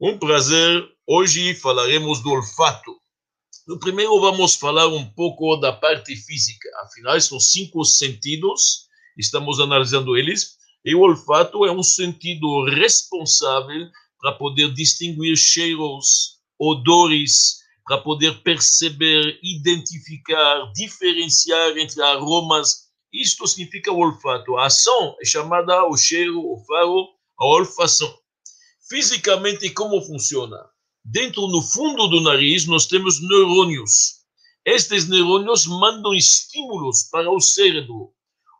Um prazer. Hoje falaremos do olfato. No primeiro vamos falar um pouco da parte física. Afinal, são cinco sentidos, estamos analisando eles. E o olfato é um sentido responsável para poder distinguir cheiros, odores, para poder perceber, identificar, diferenciar entre aromas. Isto significa o olfato. A ação é chamada o cheiro, o faro, a olfação. Fisicamente, como funciona? Dentro, no fundo do nariz, nós temos neurônios. Estes neurônios mandam estímulos para o cérebro.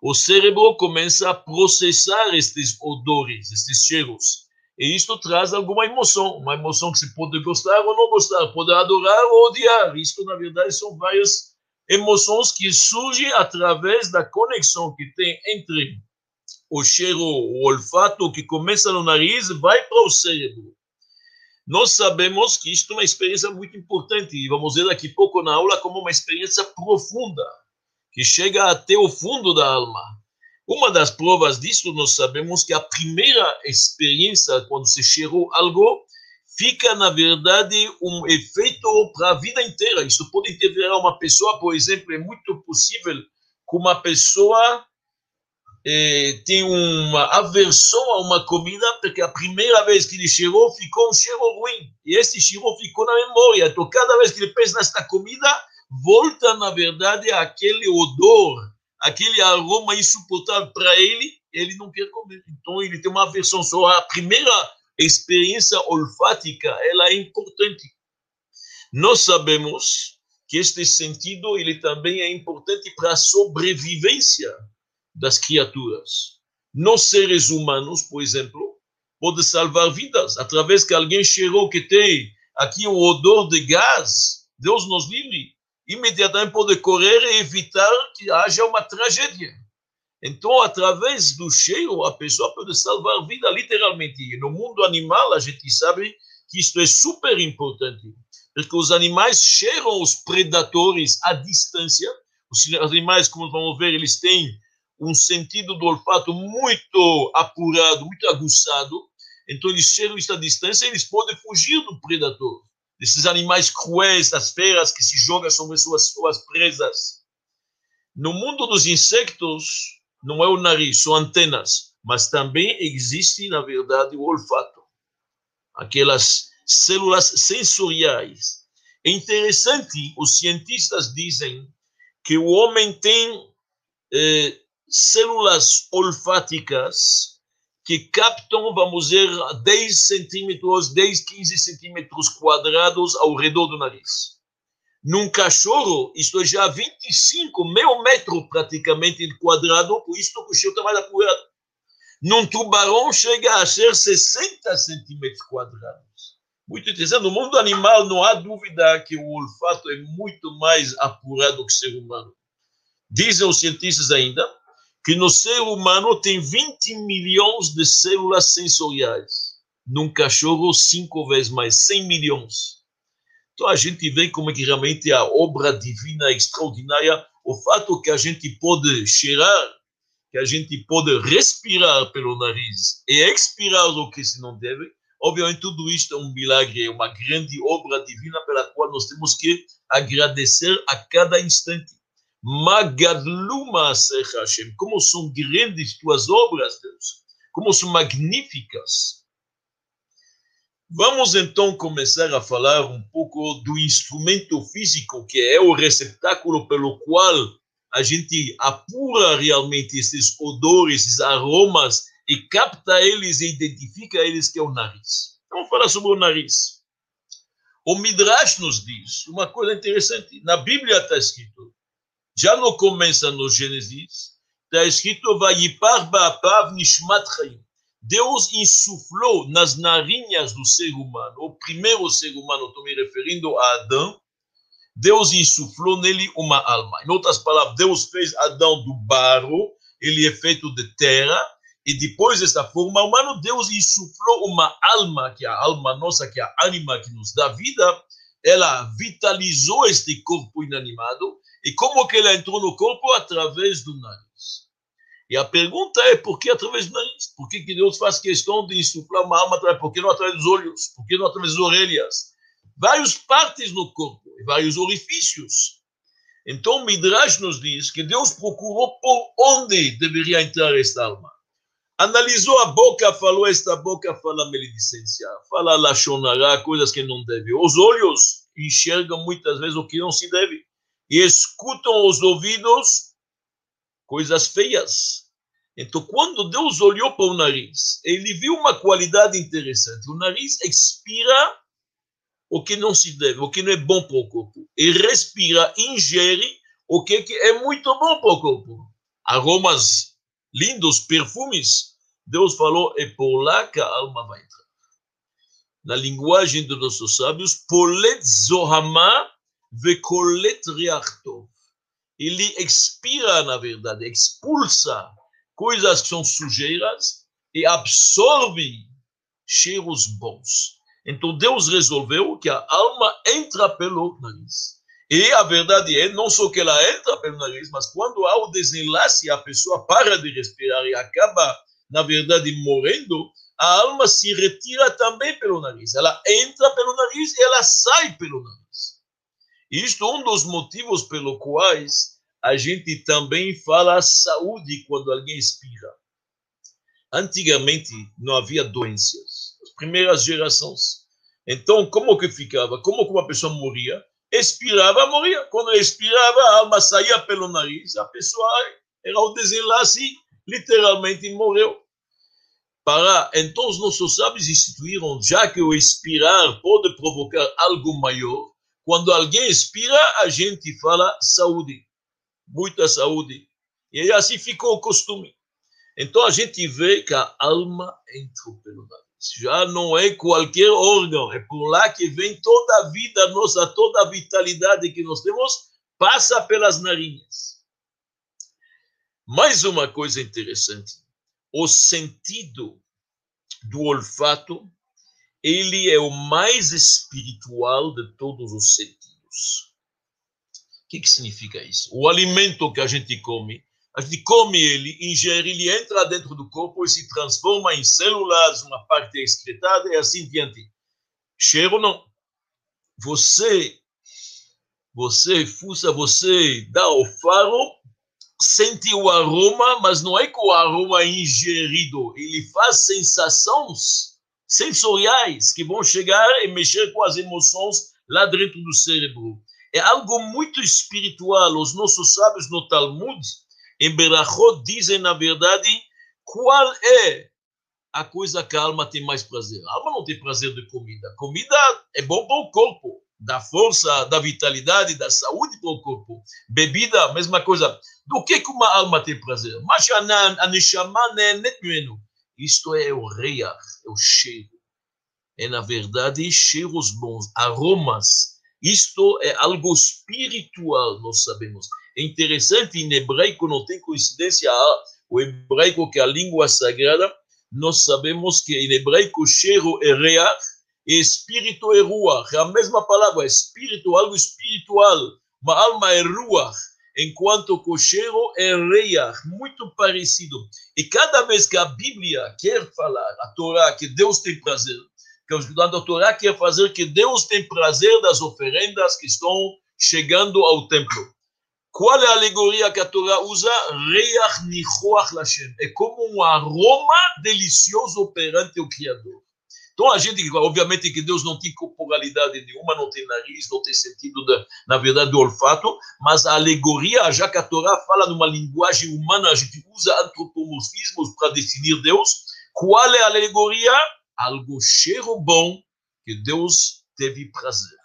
O cérebro começa a processar estes odores, estes cheiros. E isto traz alguma emoção, uma emoção que se pode gostar ou não gostar, pode adorar ou odiar. Isto, na verdade, são várias emoções que surgem através da conexão que tem entre o cheiro, o olfato que começa no nariz, vai para o cérebro. Nós sabemos que isto é uma experiência muito importante e vamos ver daqui a pouco na aula como uma experiência profunda, que chega até o fundo da alma. Uma das provas disso, nós sabemos que a primeira experiência, quando se cheirou algo, fica, na verdade, um efeito para a vida inteira. Isso pode interferir uma pessoa, por exemplo, é muito possível que uma pessoa eh, tem uma aversão a uma comida porque a primeira vez que ele cheirou ficou um cheiro ruim e esse cheiro ficou na memória. Então, cada vez que ele pensa nesta comida, volta, na verdade, aquele odor, aquele aroma insuportável para ele, ele não quer comer. Então, ele tem uma aversão. Só a primeira experiência olfática, ela é importante. Nós sabemos que este sentido ele também é importante para a sobrevivência das criaturas. Nos seres humanos, por exemplo, pode salvar vidas através que alguém cheirou que tem aqui um odor de gás. Deus nos livre. Imediatamente pode correr e evitar que haja uma tragédia. Então, através do cheiro, a pessoa pode salvar vida, literalmente. E no mundo animal, a gente sabe que isto é super importante, porque os animais cheiram os predadores à distância. Os animais, como vamos ver, eles têm um sentido do olfato muito apurado, muito aguçado. Então, eles cheiram esta distância e eles podem fugir do predador, desses animais cruéis, das feras que se jogam sobre suas, suas presas. No mundo dos insectos, não é o nariz, são antenas, mas também existe, na verdade, o olfato. Aquelas células sensoriais. É interessante, os cientistas dizem que o homem tem eh, células olfáticas que captam, vamos dizer, 10 centímetros, 10, 15 centímetros quadrados ao redor do nariz. Num cachorro, isto é já 25, meio metro praticamente quadrado, por isso que o cheiro está mais apurado. Num tubarão chega a ser 60 centímetros quadrados. Muito interessante. No mundo animal não há dúvida que o olfato é muito mais apurado que o ser humano. Dizem os cientistas ainda que no ser humano tem 20 milhões de células sensoriais. Num cachorro, cinco vezes mais, 100 milhões. Então a gente vê como é que realmente a obra divina é extraordinária. O fato que a gente pode cheirar, que a gente pode respirar pelo nariz e expirar o que se não deve, obviamente tudo isto é um milagre, é uma grande obra divina pela qual nós temos que agradecer a cada instante. Magadluma Hashem, como são grandes tuas obras, Deus, como são magníficas. Vamos então começar a falar um pouco do instrumento físico, que é o receptáculo pelo qual a gente apura realmente esses odores, esses aromas e capta eles e identifica eles, que é o nariz. Vamos falar sobre o nariz. O Midrash nos diz uma coisa interessante. Na Bíblia está escrito já no começo, no Gênesis, está escrito. Deus insuflou nas narinhas do ser humano, o primeiro ser humano, estou me referindo a Adão, Deus insuflou nele uma alma. Em outras palavras, Deus fez Adão do barro, ele é feito de terra, e depois dessa forma humana, Deus insuflou uma alma, que é a alma nossa, que é a ânima que nos dá vida, ela vitalizou este corpo inanimado, e como que ela entrou no corpo? Através do nariz. E a pergunta é, por que através do nariz? Por que, que Deus faz questão de insuflar uma alma? Por que não através dos olhos? Por que não através das orelhas? Várias partes no corpo, vários orifícios. Então, Midrash nos diz que Deus procurou por onde deveria entrar esta alma. Analisou a boca, falou, esta boca fala maledicência, fala lachonará, coisas que não deve. Os olhos enxergam muitas vezes o que não se deve. E escutam os ouvidos coisas feias. Então, quando Deus olhou para o nariz, ele viu uma qualidade interessante. O nariz expira o que não se deve, o que não é bom para o corpo. E respira, ingere o que é muito bom para o corpo. Aromas lindos, perfumes. Deus falou, é por lá que a alma vai entrar. Na linguagem dos nossos sábios, polet zohama vekolet riartov ele expira, na verdade, expulsa coisas que são sujeiras e absorve cheiros bons. Então Deus resolveu que a alma entra pelo nariz. E a verdade é, não só que ela entra pelo nariz, mas quando há o desenlace, a pessoa para de respirar e acaba, na verdade, morrendo, a alma se retira também pelo nariz. Ela entra pelo nariz e ela sai pelo nariz. Isto é um dos motivos pelo quais a gente também fala saúde quando alguém expira. Antigamente não havia doenças, as primeiras gerações. Então, como que ficava? Como que uma pessoa morria? Expirava, morria. Quando expirava, a alma saía pelo nariz, a pessoa era o desenlace, literalmente morreu. Para, então, os nossos sábios instituíram, já que o expirar pode provocar algo maior, quando alguém expira, a gente fala saúde, muita saúde. E assim ficou o costume. Então a gente vê que a alma entrou pelo nariz. Já não é qualquer órgão, é por lá que vem toda a vida nossa, toda a vitalidade que nós temos, passa pelas narinas. Mais uma coisa interessante: o sentido do olfato ele é o mais espiritual de todos os sentidos. O que, que significa isso? O alimento que a gente come, a gente come ele, ingere, ele entra dentro do corpo e se transforma em células, uma parte excretada e assim diante. Cheiro não. Você, você fuça, você dá o faro, sente o aroma, mas não é que o aroma é ingerido, ele faz sensações sensoriais que vão chegar e mexer com as emoções lá dentro do cérebro. É algo muito espiritual. Os nossos sábios no Talmud, em Berachot, dizem, na verdade, qual é a coisa que a alma tem mais prazer. A alma não tem prazer de comida. Comida é bom para o corpo, dá força, dá vitalidade, dá saúde para o corpo. Bebida, mesma coisa. Do que, uma alma tem prazer? Mas a neshama é net isto é o reach, é o cheiro. É, na verdade, cheiros bons, aromas. Isto é algo espiritual, nós sabemos. É interessante, em hebraico não tem coincidência, o hebraico que é a língua sagrada, nós sabemos que em hebraico cheiro é reach e espírito é ruach. É a mesma palavra, espírito, algo espiritual. Uma alma é ruach enquanto cocheiro é reia, muito parecido. E cada vez que a Bíblia quer falar, a Torá, que Deus tem prazer, que a Torá quer fazer que Deus tem prazer das oferendas que estão chegando ao templo. Qual é a alegoria que a Torá usa? Reach nichoach lashem. É como um aroma delicioso perante o Criador. Então a gente, obviamente que Deus não tem corporalidade nenhuma, não tem nariz, não tem sentido, na verdade, do olfato, mas a alegoria, já que a Torá fala numa linguagem humana, a gente usa antropomorfismos para definir Deus. Qual é a alegoria? Algo cheiro bom que Deus teve prazer.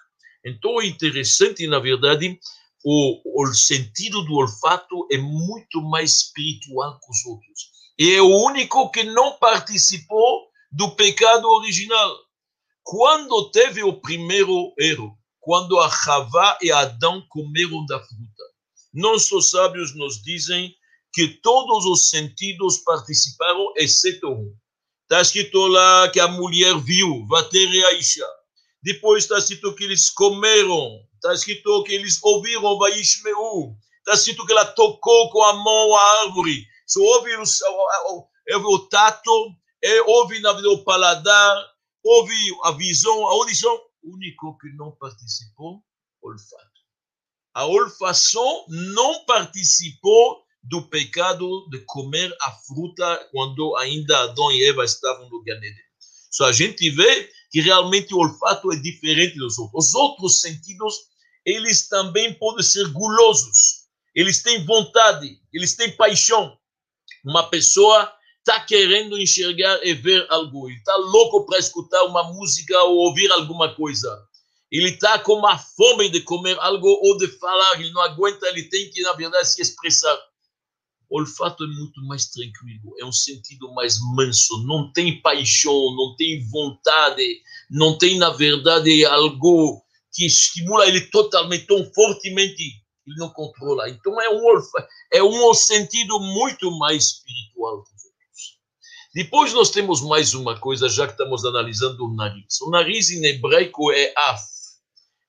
Então é interessante, na verdade, o, o sentido do olfato é muito mais espiritual que os outros. E é o único que não participou do pecado original. Quando teve o primeiro erro, quando a Havá e Adão comeram da fruta, nossos sábios nos dizem que todos os sentidos participaram, exceto um. Está escrito lá que a mulher viu, Vatere Aisha. Depois está escrito que eles comeram. Está escrito que eles ouviram, Vaishmeu. Está escrito que ela tocou com a mão a árvore. Você ouve o, ouve o tato, é, ouve na o paladar, ouve a visão, a audição. O único que não participou, olfato. A olfação não participou do pecado de comer a fruta quando ainda Adão e Eva estavam no Ganeden. Só a gente vê que realmente o olfato é diferente dos outros. Os outros sentidos, eles também podem ser gulosos. Eles têm vontade, eles têm paixão. Uma pessoa está querendo enxergar e ver algo, ele está louco para escutar uma música ou ouvir alguma coisa. Ele está com uma fome de comer algo ou de falar, ele não aguenta, ele tem que, na verdade, se expressar. O olfato é muito mais tranquilo, é um sentido mais manso, não tem paixão, não tem vontade, não tem, na verdade, algo que estimula ele totalmente, tão fortemente, ele não controla. Então é um, olfato, é um sentido muito mais espiritual. Depois nós temos mais uma coisa, já que estamos analisando o nariz. O nariz em hebraico é af.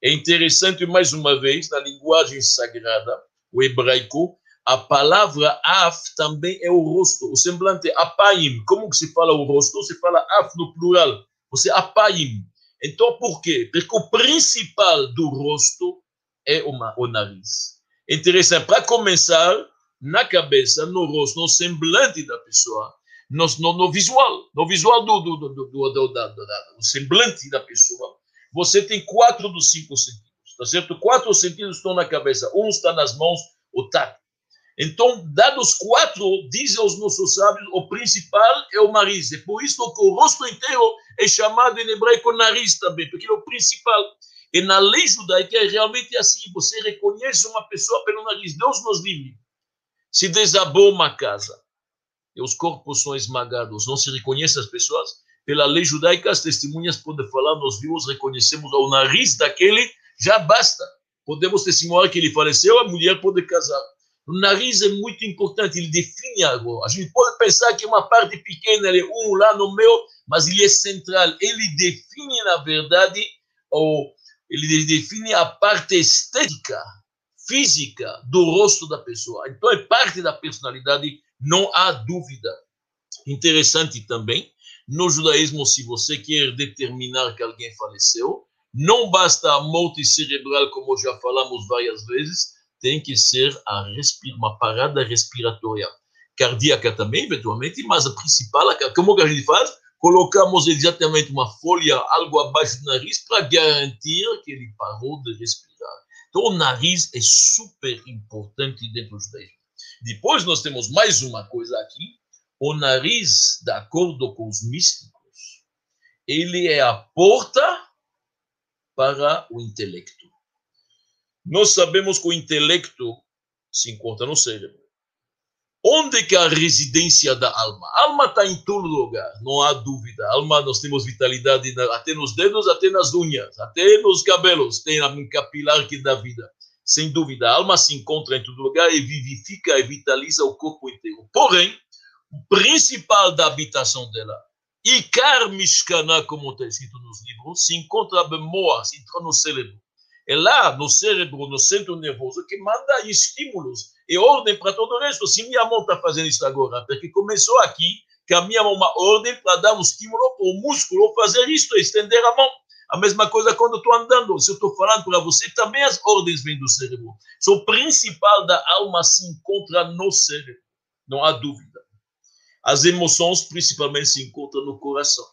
É interessante, mais uma vez, na linguagem sagrada, o hebraico, a palavra af também é o rosto, o semblante apaim. Como que se fala o rosto? Se fala af no plural. Você apaim. Então, por quê? Porque o principal do rosto é uma, o nariz. Interessante. Para começar, na cabeça, no rosto, no semblante da pessoa, no, no, no visual, no visual do, do, do, do, do, semblante da pessoa, você tem quatro dos cinco sentidos. Tá certo? Quatro sentidos estão na cabeça. Um está nas mãos, o tato. Então, dados quatro, dizem os nossos sábios, o principal é o nariz. É por isso que o rosto inteiro é chamado em hebraico nariz também, porque é o principal. E na lei judaica é realmente assim: você reconhece uma pessoa pelo nariz. Deus nos livre. Se desabou uma casa os corpos são esmagados, não se reconhece as pessoas. Pela lei judaica, as testemunhas podem falar, nós vimos, reconhecemos o nariz daquele, já basta. Podemos testemunhar que ele faleceu, a mulher pode casar. O nariz é muito importante, ele define algo. A gente pode pensar que uma parte pequena, ele é um lá no meio, mas ele é central. Ele define, na verdade, ou ele define a parte estética, física do rosto da pessoa. Então é parte da personalidade, não há dúvida. Interessante também, no judaísmo, se você quer determinar que alguém faleceu, não basta a morte cerebral, como já falamos várias vezes, tem que ser a uma parada respiratória. Cardíaca também, eventualmente, mas a principal, como que a gente faz? Colocamos exatamente uma folha, algo abaixo do nariz, para garantir que ele parou de respirar. Então, o nariz é super importante dentro do judaísmo. Depois, nós temos mais uma coisa aqui. O nariz, de acordo com os místicos, ele é a porta para o intelecto. Nós sabemos que o intelecto se encontra no cérebro. Onde que é a residência da alma? A alma está em todo lugar, não há dúvida. A alma, nós temos vitalidade até nos dedos, até nas unhas, até nos cabelos, tem a capilar que dá vida. Sem dúvida, a alma se encontra em todo lugar e vivifica e vitaliza o corpo inteiro. Porém, o principal da habitação dela, Ikar Mishkana, como está escrito nos livros, se encontra Bemoa, se encontra no cérebro. É lá no cérebro, no centro nervoso, que manda estímulos e ordem para todo o resto. Se minha mão está fazendo isso agora, porque começou aqui, que a minha mão uma ordem para dar um estímulo para o músculo fazer isso, estender a mão. A mesma coisa quando estou andando. Se eu estou falando para você, também as ordens vêm do cérebro. So, o principal da alma se encontra no cérebro, não há dúvida. As emoções, principalmente, se encontram no coração.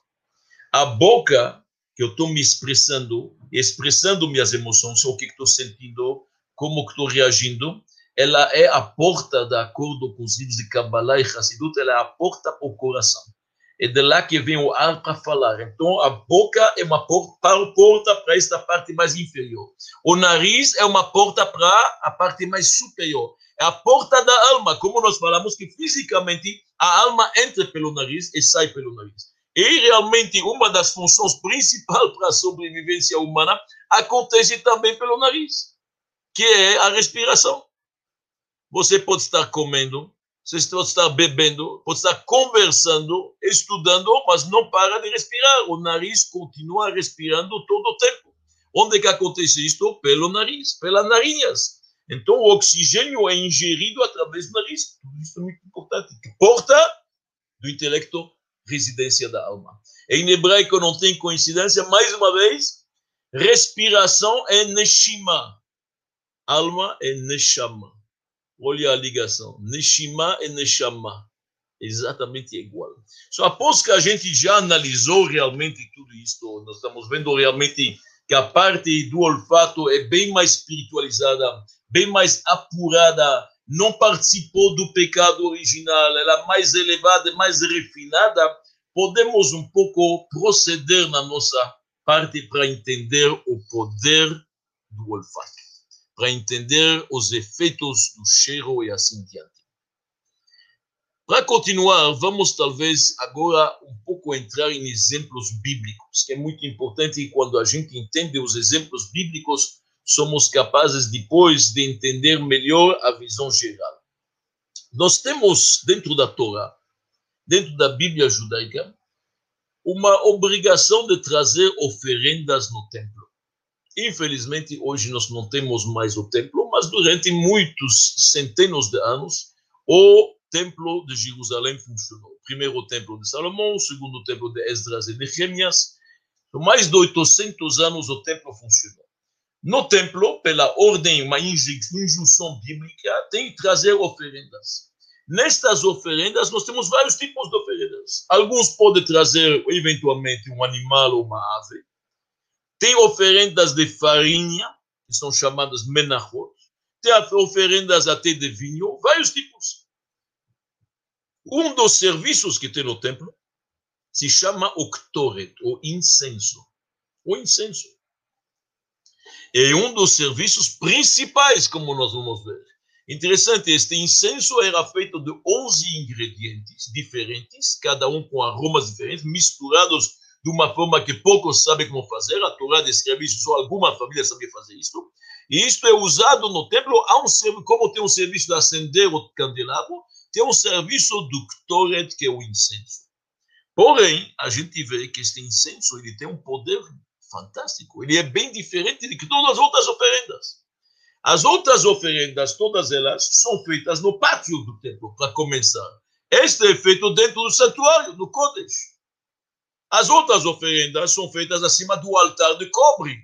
A boca, que eu estou me expressando, expressando minhas emoções, o que estou sentindo, como estou reagindo, ela é a porta, de acordo com os livros de Kabbalah e Hassidut, ela é a porta para o coração. É de lá que vem o ar para falar. Então, a boca é uma porta, para esta parte mais inferior. O nariz é uma porta para a parte mais superior. É a porta da alma, como nós falamos que fisicamente a alma entra pelo nariz e sai pelo nariz. E realmente uma das funções principais para a sobrevivência humana acontece também pelo nariz, que é a respiração. Você pode estar comendo, você pode estar bebendo, pode estar conversando, estudando, mas não para de respirar. O nariz continua respirando todo o tempo. Onde que acontece isto? Pelo nariz, pelas narinas. Então, o oxigênio é ingerido através do nariz. Tudo isso é muito importante. Porta do intelecto, residência da alma. Em hebraico não tem coincidência, mais uma vez, respiração é neshima. Alma é neshama. Olha a ligação. Neshima e neshama. Exatamente igual. Só após que a gente já analisou realmente tudo isso, nós estamos vendo realmente que a parte do olfato é bem mais espiritualizada, bem mais apurada, não participou do pecado original, ela é mais elevada, mais refinada, podemos um pouco proceder na nossa parte para entender o poder do olfato, para entender os efeitos do cheiro e assim diante. Para continuar, vamos talvez agora um pouco entrar em exemplos bíblicos, que é muito importante quando a gente entende os exemplos bíblicos, somos capazes depois de entender melhor a visão geral. Nós temos dentro da Torá, dentro da Bíblia judaica, uma obrigação de trazer oferendas no templo. Infelizmente, hoje nós não temos mais o templo, mas durante muitos centenas de anos, o templo de Jerusalém funcionou. Primeiro o templo de Salomão, segundo o templo de Esdras e Nehemias. Por mais de 800 anos o templo funcionou. No templo, pela ordem, uma injunção bíblica, tem que trazer oferendas. Nestas oferendas, nós temos vários tipos de oferendas. Alguns podem trazer, eventualmente, um animal ou uma ave. Tem oferendas de farinha, que são chamadas menachot. Tem oferendas até de vinho, vários tipos. Um dos serviços que tem no templo se chama o ktoret, o incenso. O incenso é um dos serviços principais, como nós vamos ver. Interessante, este incenso era feito de 11 ingredientes diferentes, cada um com aromas diferentes, misturados de uma forma que poucos sabem como fazer. A Torá descreve isso, só alguma família sabia fazer isso. E isto é usado no templo, há um, como tem um serviço de acender o candelabro, tem um serviço do ktoret, que é o incenso. Porém, a gente vê que este incenso ele tem um poder fantástico. Ele é bem diferente de todas as outras oferendas. As outras oferendas, todas elas, são feitas no pátio do templo, para começar. Este é feito dentro do santuário, no Kodesh. As outras oferendas são feitas acima do altar de cobre.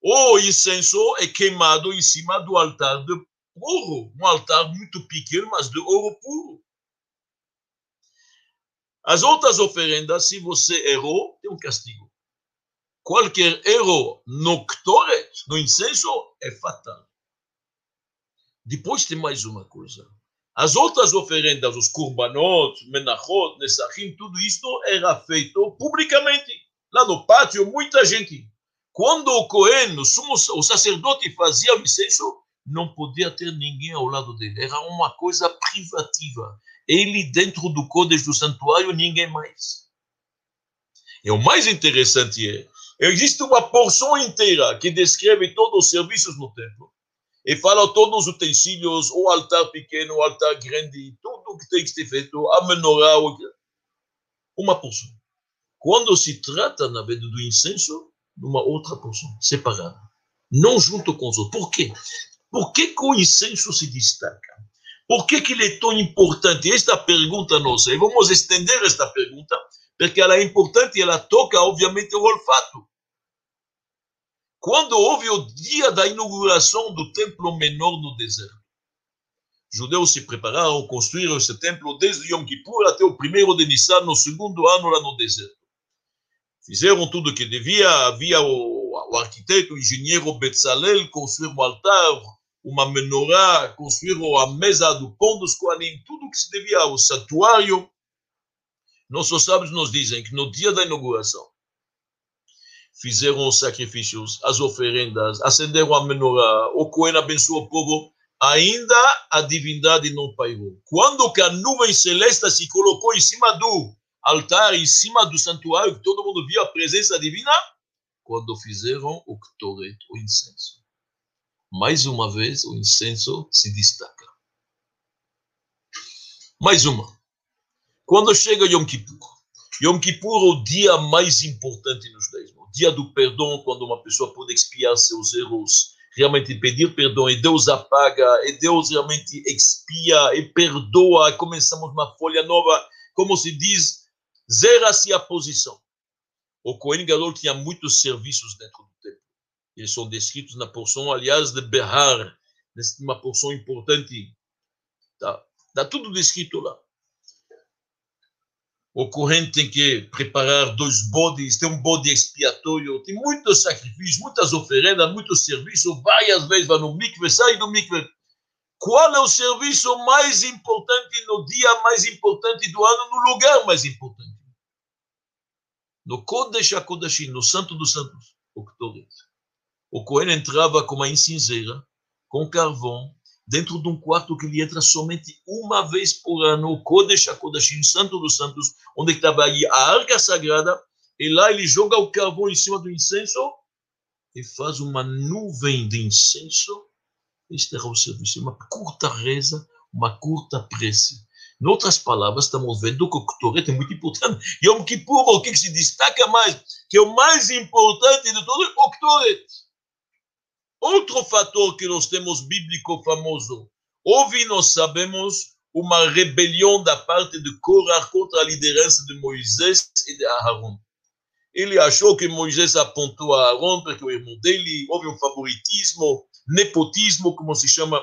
O incenso é queimado em cima do altar de ouro, um altar muito pequeno, mas de ouro puro. As outras oferendas, se você errou, tem um castigo qualquer erro no ktoret, no incenso, é fatal. Depois tem mais uma coisa. As outras oferendas, os kurbanot, menachot, nesachim, tudo isto era feito publicamente. Lá no pátio, muita gente. Quando o Cohen, o, sumo, o sacerdote, fazia o incenso, não podia ter ninguém ao lado dele. Era uma coisa privativa. Ele dentro do código do santuário, ninguém mais. E o mais interessante é Existe uma porção inteira que descreve todos os serviços no templo e fala todos os utensílios, o altar pequeno, o altar grande, tudo que tem que ser feito, a menorá, uma porção. Quando se trata, na verdade, do incenso, uma outra porção, separada, não junto com os outros. Por quê? Por que, que o incenso se destaca? Por que, que ele é tão importante? Esta pergunta nossa, e vamos estender esta pergunta porque ela é importante e ela toca, obviamente, o olfato. Quando houve o dia da inauguração do templo menor no deserto, judeus se prepararam, construíram esse templo desde Yom Kippur até o primeiro de Nissan, no segundo ano lá no deserto. Fizeram tudo o que devia, havia o, o arquiteto, o engenheiro Betzalel, construíram um altar, uma menorá, construíram a mesa do pão dos Koanim, tudo o que se devia, o santuário, nossos sábios nos dizem que no dia da inauguração fizeram os sacrifícios, as oferendas, acenderam a menorá, o Cohen abençoou o povo, ainda a divindade não pairou. Quando a nuvem celeste se colocou em cima do altar, em cima do santuário, que todo mundo viu a presença divina, quando fizeram o ktoret, o incenso. Mais uma vez, o incenso se destaca. Mais uma. Quando chega Yom Kippur, Yom Kippur é o dia mais importante nos o dia do perdão, quando uma pessoa pode expiar seus erros, realmente pedir perdão, e Deus apaga, e Deus realmente expia e perdoa, e começamos uma folha nova, como se diz, zera-se a posição. O Cohen Gadol tinha muitos serviços dentro do templo. Eles são descritos na porção, aliás, de Behar, uma porção importante. Está tá tudo descrito lá o corrente tem que preparar dois bodes, tem um bode expiatório, tem muitos sacrifícios, muitas oferendas, muitos serviços, várias vezes vai no mikve, sai do mikve. Qual é o serviço mais importante no dia mais importante do ano, no lugar mais importante? No Kodesh HaKodashim, no Santo dos Santos, o Ktoret. O Cohen entrava com uma incinzeira, com carvão, dentro de um quarto que ele entra somente uma vez por ano, o Kodesh HaKodashim, Santo dos Santos, onde estava aí a Arca Sagrada, e lá ele joga o carvão em cima do incenso e faz uma nuvem de incenso. Este era o serviço, uma curta reza, uma curta prece. Em outras palavras, estamos vendo que o Ktoret é muito importante. Yom Kippur, o que se destaca mais, que é o mais importante de todo, o Ktoret. Outro fator que nós temos bíblico famoso, houve, nós sabemos, uma rebelião da parte de Korah contra a liderança de Moisés e de Aaron. Ele achou que Moisés apontou a Aaron porque o irmão dele, houve um favoritismo, nepotismo, como se chama,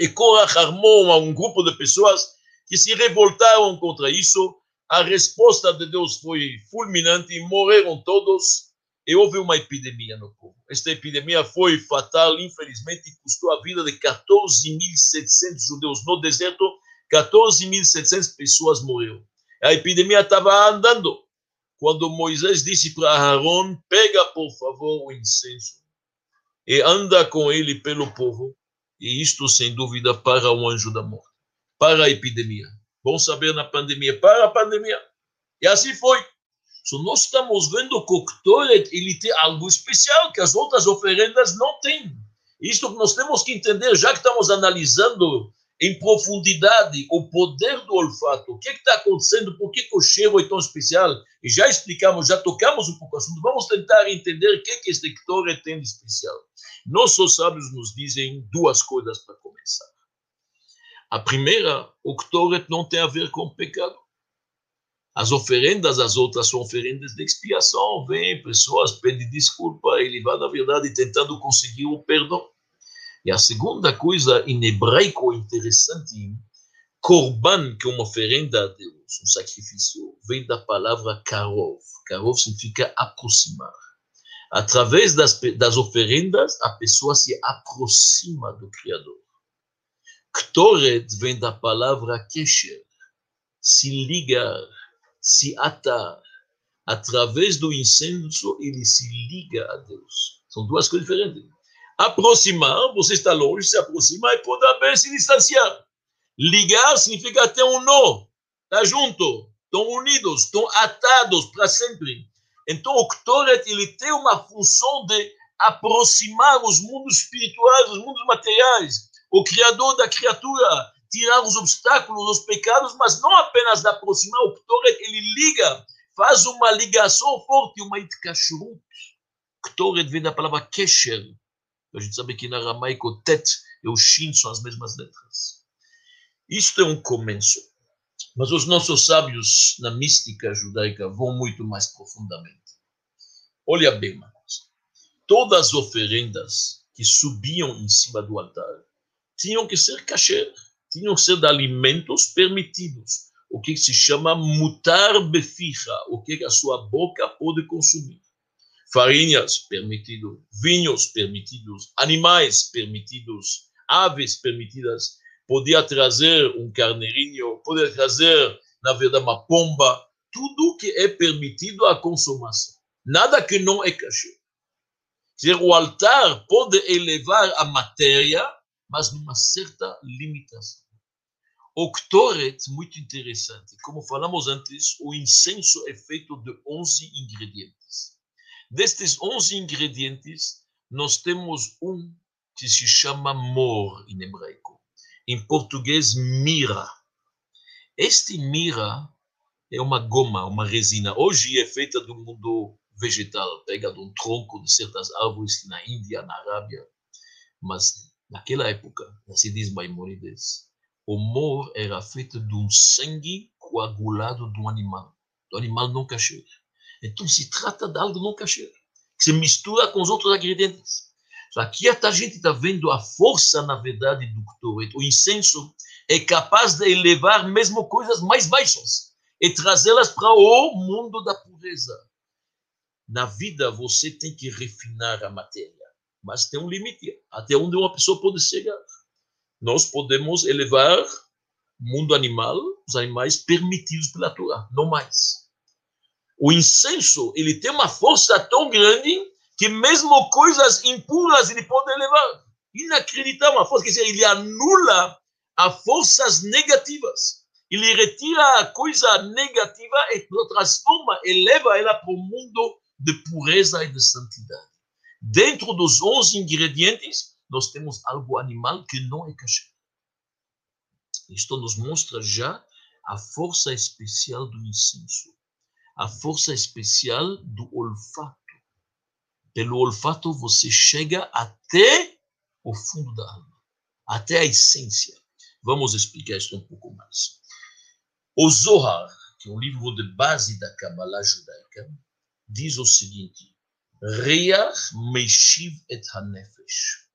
e Korah armou um grupo de pessoas que se revoltaram contra isso. A resposta de Deus foi fulminante e morreram todos e houve uma epidemia no povo. Esta epidemia foi fatal, infelizmente, custou a vida de 14.700 judeus no deserto. 14.700 pessoas morreram. A epidemia estava andando. Quando Moisés disse para Aaron: Pega, por favor, o incenso e anda com ele pelo povo. E isto, sem dúvida, para o anjo da morte, para a epidemia. Bom saber na pandemia, para a pandemia. E assim foi. Nós estamos vendo que o Ktoret ele tem algo especial que as outras oferendas não têm. Isto que nós temos que entender, já que estamos analisando em profundidade o poder do olfato, o que está acontecendo, por que, que, o cheiro é tão especial, e já explicamos, já tocamos um pouco o assunto, vamos tentar entender o que, que este Ktoret tem de especial. Nossos sábios nos dizem duas coisas para começar. A primeira, o Ktoret não tem a ver com pecado. As oferendas, as outras são oferendas de expiação. Vem pessoas, pedem desculpa, ele vai, na verdade, tentando conseguir o perdão. E a segunda coisa, em hebraico interessante, korban, que é uma oferenda a Deus, um sacrifício, vem da palavra karov. Karov significa aproximar. Através das, das oferendas, a pessoa se aproxima do Criador. Ktoret vem da palavra kesher, se ligar, se atar. Através do incenso, ele se liga a Deus. São duas coisas diferentes. Aproximar, você está longe, se aproxima e pode bem se distanciar. Ligar significa ter um nó, está junto, estão unidos, estão atados para sempre. Então, o Ktoret, ele tem uma função de aproximar os mundos espirituais, os mundos materiais, o Criador da criatura, tirar os obstáculos, os pecados, mas não apenas de aproximar o Ktoret, ele liga, faz uma ligação forte, uma itkashrut. Ktoret vem da palavra kesher. A gente sabe que na aramaico tet e o shin são as mesmas letras. Isto é um começo. Mas os nossos sábios na mística judaica vão muito mais profundamente. Olha bem uma coisa. Todas as oferendas que subiam em cima do altar tinham que ser kasher tinham de alimentos permitidos, o que se chama mutar beficha, o que a sua boca pode consumir. Farinhas permitido, vinhos permitidos, animais permitidos, aves permitidas. Podia trazer um carneirinho, podia trazer, na verdade, uma pomba, tudo que é permitido à consumação. Nada que não é cachê. O altar pode elevar a matéria mas numa certa limitação. O Ktoret, muito interessante. Como falamos antes, o incenso é feito de 11 ingredientes. Destes 11 ingredientes, nós temos um que se chama mor em hebraico. Em português, mira. Este mira é uma goma, uma resina. Hoje é feita do mundo vegetal, pega de um tronco de certas árvores na Índia, na Arábia Mas naquela época, assim diz Maimonides, o mor era feito de um sangue coagulado de um animal, do animal não kasher. Então se trata de algo não kasher, que se mistura com os outros ingredientes. Aqui a gente está vendo a força, na verdade, do Ktoret. O incenso é capaz de elevar mesmo coisas mais baixas e trazê-las para o mundo da pureza. Na vida, você tem que refinar a matéria, mas tem um limite até onde uma pessoa pode chegar. Nós podemos elevar o mundo animal, os animais permitidos pela Torá, não mais. O incenso, ele tem uma força tão grande que mesmo coisas impuras ele pode elevar. Inacreditável, a força, quer dizer, ele anula as forças negativas. Ele retira a coisa negativa e transforma, eleva ela para o mundo de pureza e de santidade. Dentro dos 11 ingredientes, nós temos algo animal que não é cachê. Isto nos mostra já a força especial do incenso, a força especial do olfato pelo olfato você chega até o fundo da alma, até a essência. Vamos explicar isso um pouco mais. O Zohar, que é um livro de base da Kabbalah judaica, diz o seguinte: Reach meshiv et hanefesh.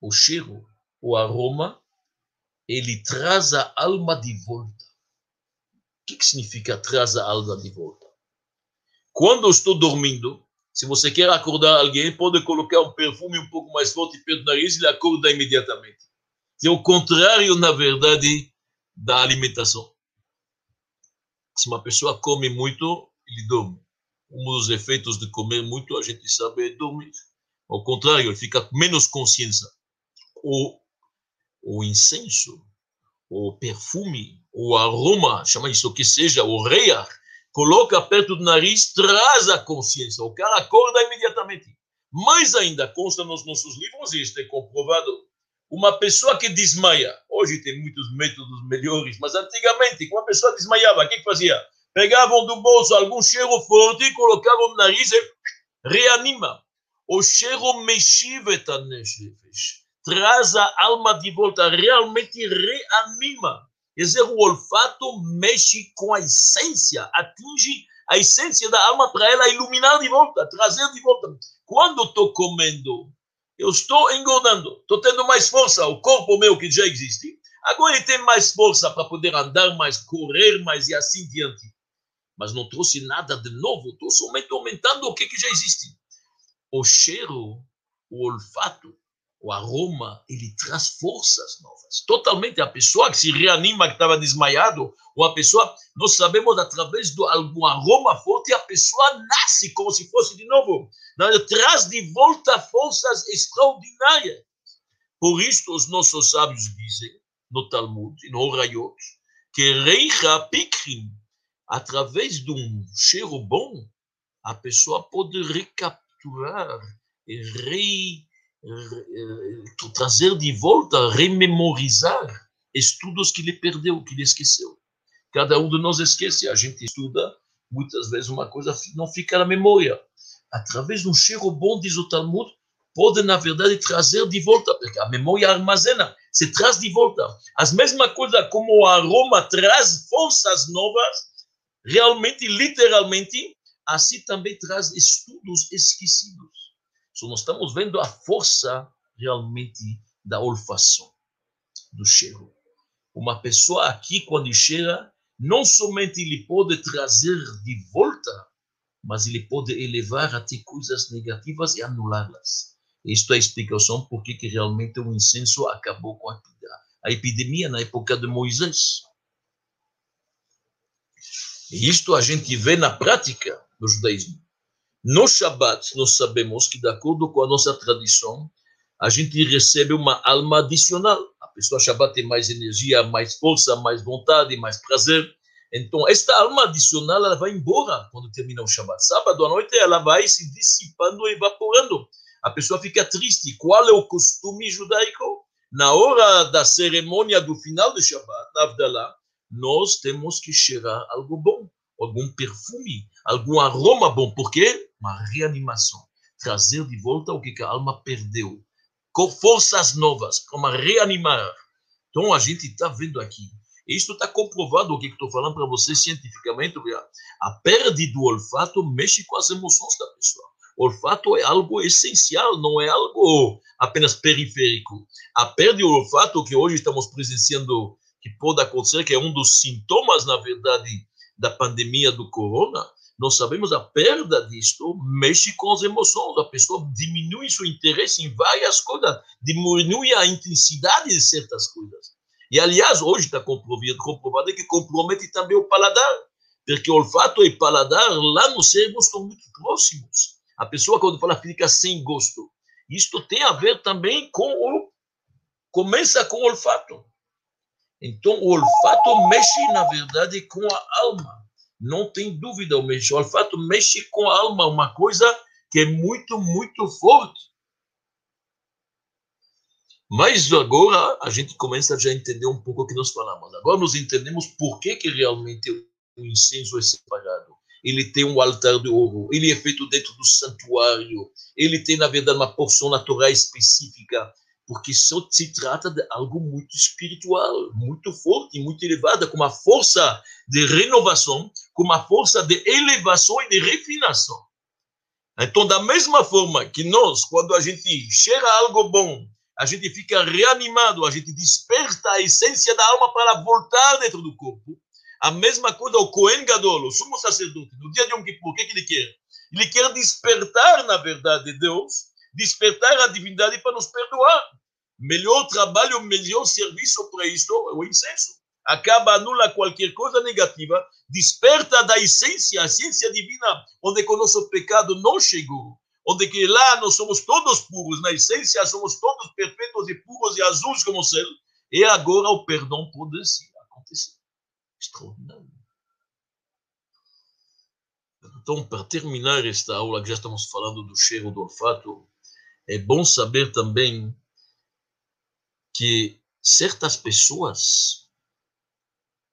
O cheiro, o aroma, ele traz a alma de volta. O que, que significa traz a alma de volta? Quando eu estou dormindo, se você quer acordar alguém, pode colocar um perfume um pouco mais forte perto do nariz e ele acorda imediatamente. É o contrário, na verdade, da alimentação. Se uma pessoa come muito, ele dorme. Um dos efeitos de comer muito, a gente sabe, dormir. Ao contrário, ele fica menos consciência. O, o incenso, o perfume, o aroma, chama isso o que seja, o reia, coloca perto do nariz, traz a consciência. O cara acorda imediatamente. Mais ainda, consta nos nossos livros, e isto é comprovado, uma pessoa que desmaia, hoje tem muitos métodos melhores, mas antigamente, quando uma pessoa desmaiava, o que fazia? Pegavam do bolso algum cheiro forte, colocavam no nariz e reanima. O cheiro mexiva nefesh, traz a alma de volta, realmente reanima. Quer dizer, o olfato mexe com a essência, atinge a essência da alma para ela iluminar de volta, trazer de volta. Quando estou comendo, eu estou engordando, estou tendo mais força, o corpo meu que já existe, agora ele tem mais força para poder andar mais, correr mais e assim diante. Mas não trouxe nada de novo, estou somente aumentando o que, que já existe. O cheiro, o olfato, o aroma, ele traz forças novas. Totalmente, a pessoa que se reanima, que estava desmaiado, ou a pessoa, nós sabemos através de algum aroma forte, a pessoa nasce como se fosse de novo. Traz de volta forças extraordinárias. Por isso, os nossos sábios dizem, no Talmud, no Horayot, que Reicha Pikrim, através de um cheiro bom, a pessoa pode recapturar e re eh, trazer de volta, rememorizar estudos que ele perdeu, que ele esqueceu. Cada um de nós esquece, a gente estuda, muitas vezes uma coisa não fica na memória. Através de um cheiro bom, diz o Talmud, pode, na verdade, trazer de volta, porque a memória armazena, se traz de volta. As mesmas coisas como o aroma traz forças novas, realmente, literalmente, assim também traz estudos esquecidos. Só nós estamos vendo a força realmente da olfação, do cheiro. Uma pessoa aqui, quando cheira, não somente ele pode trazer de volta, mas ele pode elevar até coisas negativas e anulá-las. Isto é a explicação por que realmente o incenso acabou com a epidemia na época de Moisés. E isto a gente vê na prática do judaísmo. No Shabat, nós sabemos que, de acordo com a nossa tradição, a gente recebe uma alma adicional. A pessoa Shabat tem mais energia, mais força, mais vontade, mais prazer. Então, esta alma adicional ela vai embora quando termina o Shabat. Sábado à noite ela vai se dissipando, evaporando. A pessoa fica triste. Qual é o costume judaico? Na hora da cerimônia do final do Shabat, na Avdalah, nós temos que cheirar algo bom algum perfume, algum aroma bom. Por quê? Uma reanimação. Trazer de volta o que a alma perdeu. com forças novas, para reanimar. Então, a gente está vendo aqui. Isto está comprovado, o que estou falando para você cientificamente. A perda do olfato mexe com as emoções da pessoa. O olfato é algo essencial, não é algo apenas periférico. A perda do olfato que hoje estamos presenciando, que pode acontecer, que é um dos sintomas, na verdade, da pandemia do corona, nós sabemos a perda disto mexe com as emoções, a pessoa diminui seu interesse em várias coisas, diminui a intensidade de certas coisas. E, aliás, hoje está comprovado, comprovado que compromete também o paladar, porque olfato e paladar lá no cérebro estão muito próximos. A pessoa, quando fala, fica sem gosto. Isto tem a ver também com o. Começa com o olfato. Então, o olfato mexe, na verdade, com a alma. Não tem dúvida, o, olfato mexe com a alma, uma coisa que é muito, muito forte. Mas agora a gente começa já a entender um pouco o que nós falamos. Agora nós entendemos por que, que realmente o incenso é separado. Ele tem um altar de ouro, ele é feito dentro do santuário, ele tem, na verdade, uma porção natural específica porque só se trata de algo muito espiritual, muito forte, muito elevada, com uma força de renovação, com uma força de elevação e de refinação. Então, da mesma forma que nós, quando a gente cheira algo bom, a gente fica reanimado, a gente desperta a essência da alma para voltar dentro do corpo. A mesma coisa o Cohen Gadol, o sumo sacerdote, no dia de Yom Kippur, o que, que ele quer? Ele quer despertar, na verdade, Deus despertar a divindade para nos perdoar. Melhor trabalho, melhor serviço para isto é o incenso. Acaba, anula qualquer coisa negativa, desperta da essência, a essência divina, onde o nosso pecado não chegou, onde que lá nós somos todos puros, na essência somos todos perfeitos e puros e azuis como o céu, e agora o perdão pode acontecer. Extraordinário. Então, para terminar esta aula, que já estamos falando do cheiro do olfato, é bom saber também que certas pessoas,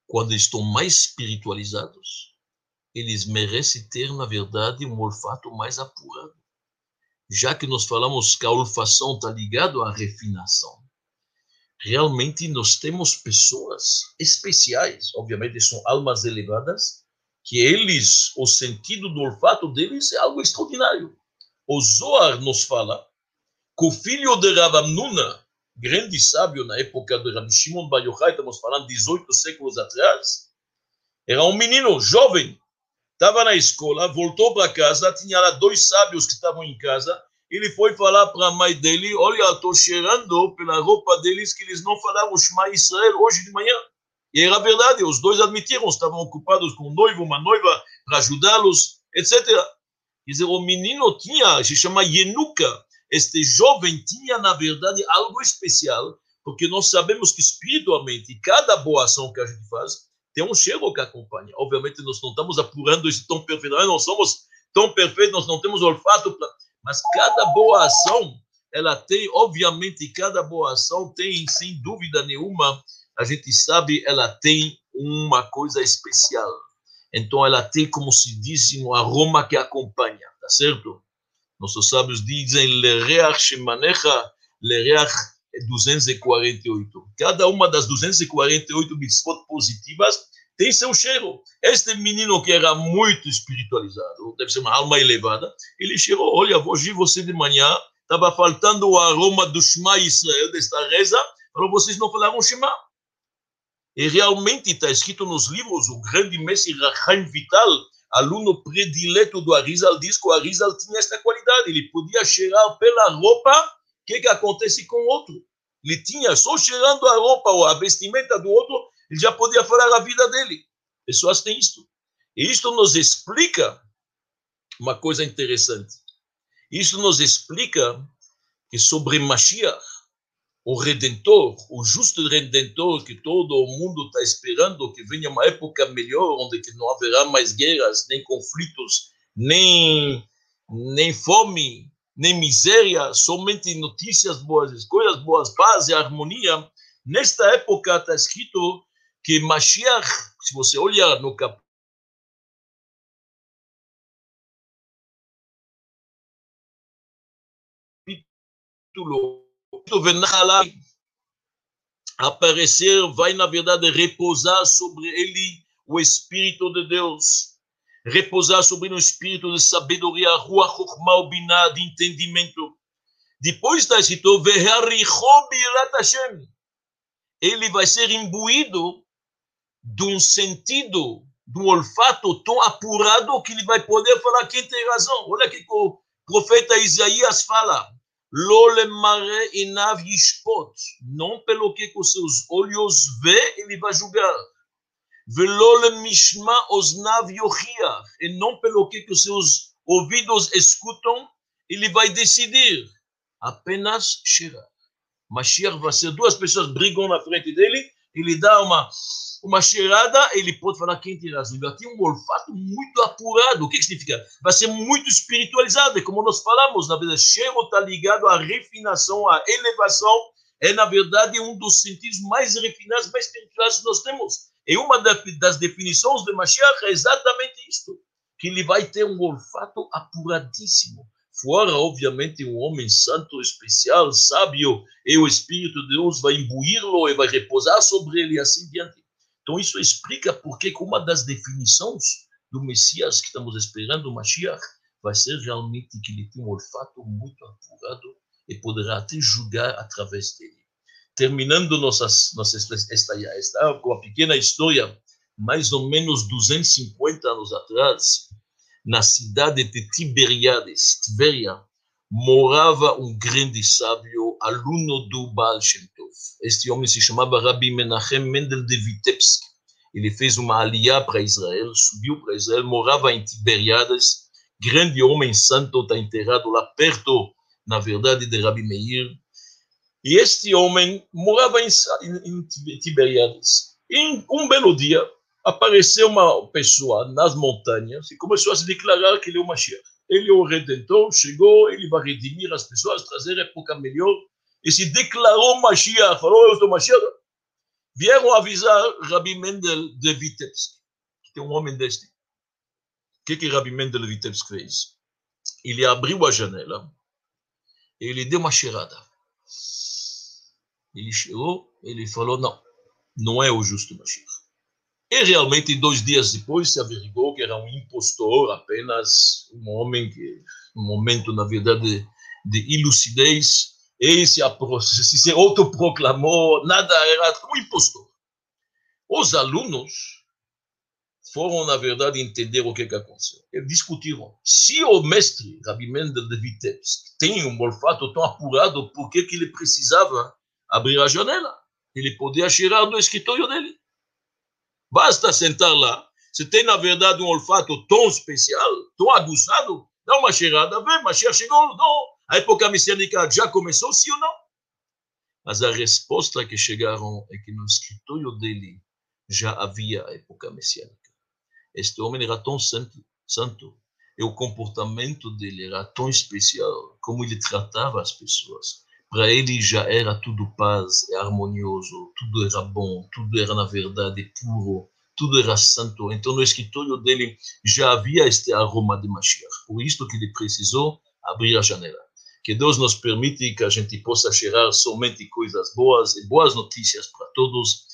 quando estão mais espiritualizados, eles merecem ter, na verdade, um olfato mais apurado. Já que nós falamos que a olfação está ligada à refinação, realmente nós temos pessoas especiais, obviamente são almas elevadas, que eles, o sentido do olfato deles é algo extraordinário. O Zohar nos fala que o filho de Rav Amnuna, grande sábio na época de Rabi Shimon Bar Yochai, estamos falando 18 séculos atrás, era um menino jovem, estava na escola, voltou para casa, tinha lá dois sábios que estavam em casa, ele foi falar para a mãe dele, olha, estou cheirando pela roupa deles que eles não falaram Shema Israel hoje de manhã. E era verdade, os dois admitiram, estavam ocupados com um noivo, uma noiva, para ajudá-los, etc. Quer dizer, o menino tinha, se chama Yenuka, este jovem tinha, na verdade, algo especial, porque nós sabemos que espiritualmente, cada boa ação que a gente faz tem um cheiro que acompanha. Obviamente, nós não estamos apurando isso tão perfeito, nós não somos tão perfeitos, nós não temos olfato, pra... mas cada boa ação, ela tem, obviamente, cada boa ação tem, sem dúvida nenhuma, a gente sabe, ela tem uma coisa especial. Então, ela tem, como se diz, um aroma que acompanha, tá certo? Nossos sábios dizem Lereach Shemanecha, Lereach 248. Cada uma das 248 mitzvot positivas tem seu cheiro. Este menino que era muito espiritualizado, deve ser uma alma elevada, ele chegou, olha, hoje você de manhã estava faltando o aroma do Shema Israel, desta reza, para vocês não falaram Shema. E realmente está escrito nos livros, o grande mestre Rahim Vital, aluno predileto do Arizal, diz que o Arizal tinha esta qualidade, ele podia cheirar pela roupa, o que, que acontece com o outro? Ele tinha, só cheirando a roupa ou a vestimenta do outro, ele já podia falar a vida dele. Pessoas têm isto. E isto nos explica uma coisa interessante. Isso nos explica que sobre Mashiach, o Redentor, o justo Redentor que todo o mundo está esperando que venha uma época melhor, onde que não haverá mais guerras, nem conflitos, nem, nem fome, nem miséria, somente notícias boas, coisas boas, paz e harmonia. Nesta época está escrito que Mashiach, se você olhar no capítulo aparecer, vai na verdade repousar sobre ele o Espírito de Deus, repousar sobre um espírito de sabedoria, rua Biná, de entendimento. Depois está escrito, ele vai ser imbuído de um sentido, de um olfato tão apurado que ele vai poder falar quem tem razão. Olha que o profeta Isaías fala. Inav. Não pelo que com seus olhos vê, ele vai julgar. E não pelo que com seus ouvidos escutam, ele vai decidir. Apenas Shira. Mashiach vai ser duas pessoas brigam na frente dele, ele dá uma uma cheirada, ele pode falar quem tem razão. Ele tem um olfato muito apurado. O que, que significa? Vai ser muito espiritualizado. E como nós falamos, na verdade, cheiro está ligado à refinação, à elevação. É, na verdade, um dos sentidos mais refinados, mais espirituais que nós temos. E uma das definições de Mashiach é exatamente isto: que ele vai ter um olfato apuradíssimo fora, obviamente, um homem santo, especial, sábio, e o Espírito de Deus vai imbuí-lo e vai repousar sobre ele assim diante. Então, isso explica por que uma das definições do Messias que estamos esperando, o Mashiach, vai ser realmente que ele tem um olfato muito apurado e poderá até julgar através dele. Terminando nossas, nossas, esta, esta, com a pequena história, mais ou menos 250 anos atrás, na cidade de Tiberiades, Tiberia, morava um grande sábio, aluno do Baal Shem Tov. Este homem se chamava Rabbi Menachem Mendel de Vitebsk. Ele fez uma aliá para Israel, subiu para Israel, morava em Tiberiades. Grande homem santo está enterrado lá perto, na verdade, de Rabbi Meir. E este homem morava em, em, Tiberiades. E um belo dia, apareceu uma pessoa nas montanhas e começou a se declarar que ele é o Mashiach. Ele é o Redentor, chegou, ele vai redimir as pessoas, trazer época melhor, e se declarou Mashiach, falou, eu sou Mashiach. Vieram avisar Rabbi Mendel de Vitebsk, que é um homem deste. O que, que Rabbi Mendel de Vitebsk fez? Ele abriu a janela, ele deu uma cheirada. Ele chegou, ele falou, não, não é o justo Mashiach. E realmente, dois dias depois, se averigou que era um impostor, apenas um homem que, um momento, na verdade, de ilucidez, e se, se, se autoproclamou, nada era um impostor. Os alunos foram, na verdade, entender o que, que aconteceu. Eles discutiram. Se o mestre, Rabi Mendel de Vitebsk, tem um olfato tão apurado, por que, que ele precisava abrir a janela? Ele podia cheirar do escritório dele. Basta sentar lá. Se tem, na verdade, um olfato tão especial, tão aguçado, dá uma cheirada, vê, mas chegou, não. A época messiânica já começou, sim ou não? Mas a resposta que chegaram é que no escritório dele já havia a época messiânica. Este homem era tão santo, santo e o comportamento dele era tão especial, como ele tratava as pessoas. Para ele já era tudo paz e harmonioso, tudo era bom, tudo era na verdade puro, tudo era santo. Então no escritório dele já havia este aroma de Mashiach. Por isso que ele precisou abrir a janela. Que Deus nos permite que a gente possa cheirar somente coisas boas e boas notícias para todos